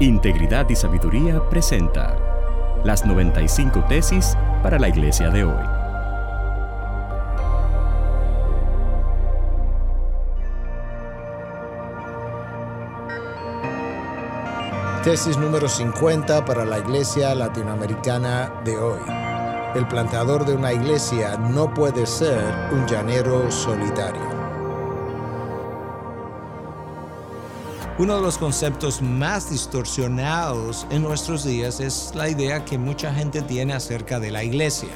Integridad y Sabiduría presenta las 95 tesis para la iglesia de hoy. Tesis número 50 para la iglesia latinoamericana de hoy. El planteador de una iglesia no puede ser un llanero solitario. Uno de los conceptos más distorsionados en nuestros días es la idea que mucha gente tiene acerca de la iglesia.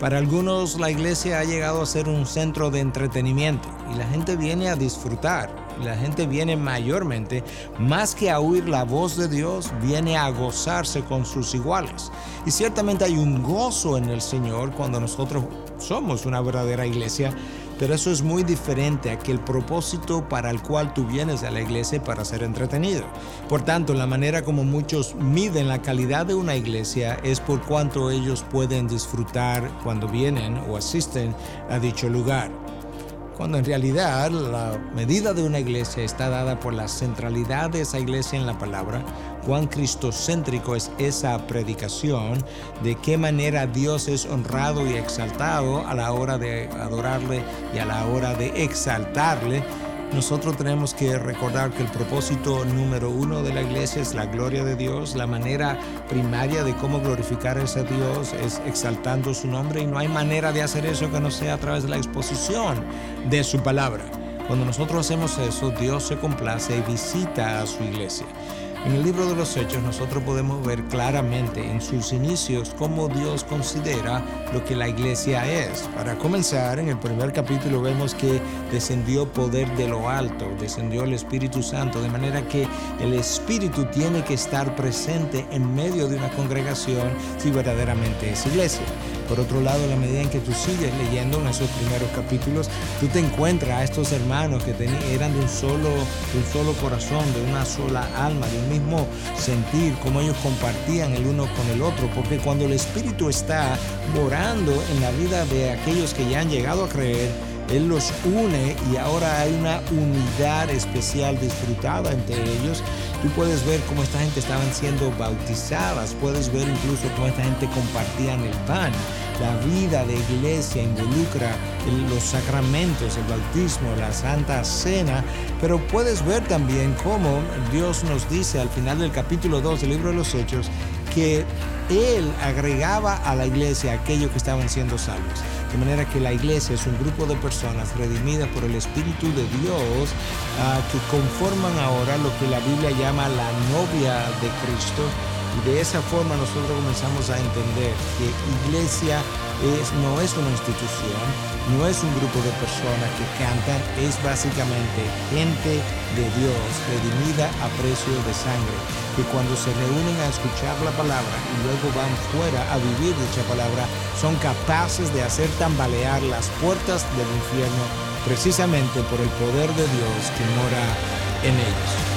Para algunos la iglesia ha llegado a ser un centro de entretenimiento y la gente viene a disfrutar. la gente viene mayormente, más que a oír la voz de Dios, viene a gozarse con sus iguales. Y ciertamente hay un gozo en el Señor cuando nosotros somos una verdadera iglesia pero eso es muy diferente a que el propósito para el cual tú vienes a la iglesia para ser entretenido. Por tanto, la manera como muchos miden la calidad de una iglesia es por cuánto ellos pueden disfrutar cuando vienen o asisten a dicho lugar cuando en realidad la medida de una iglesia está dada por la centralidad de esa iglesia en la palabra, cuán cristocéntrico es esa predicación, de qué manera Dios es honrado y exaltado a la hora de adorarle y a la hora de exaltarle nosotros tenemos que recordar que el propósito número uno de la iglesia es la gloria de Dios. La manera primaria de cómo glorificar a ese Dios es exaltando su nombre y no hay manera de hacer eso que no sea a través de la exposición de su palabra. Cuando nosotros hacemos eso, Dios se complace y visita a su iglesia. En el libro de los Hechos nosotros podemos ver claramente en sus inicios cómo Dios considera lo que la iglesia es. Para comenzar, en el primer capítulo vemos que descendió poder de lo alto, descendió el Espíritu Santo, de manera que el Espíritu tiene que estar presente en medio de una congregación si verdaderamente es iglesia. Por otro lado, la medida en que tú sigues leyendo en esos primeros capítulos, tú te encuentras a estos hermanos que eran de un, solo, de un solo corazón, de una sola alma, de un mismo sentir, cómo ellos compartían el uno con el otro, porque cuando el Espíritu está morando en la vida de aquellos que ya han llegado a creer, él los une y ahora hay una unidad especial disfrutada entre ellos. Tú puedes ver cómo esta gente estaban siendo bautizadas, puedes ver incluso cómo esta gente compartían el pan. La vida de iglesia involucra los sacramentos, el bautismo, la santa cena, pero puedes ver también cómo Dios nos dice al final del capítulo 2 del libro de los Hechos que Él agregaba a la iglesia aquellos que estaban siendo salvos. De manera que la iglesia es un grupo de personas redimidas por el Espíritu de Dios ah, que conforman ahora lo que la Biblia llama la novia de Cristo. Y de esa forma nosotros comenzamos a entender que iglesia no es una institución, no es un grupo de personas que cantan, es básicamente gente de Dios redimida a precio de sangre, que cuando se reúnen a escuchar la palabra y luego van fuera a vivir dicha palabra, son capaces de hacer tambalear las puertas del infierno precisamente por el poder de Dios que mora en ellos.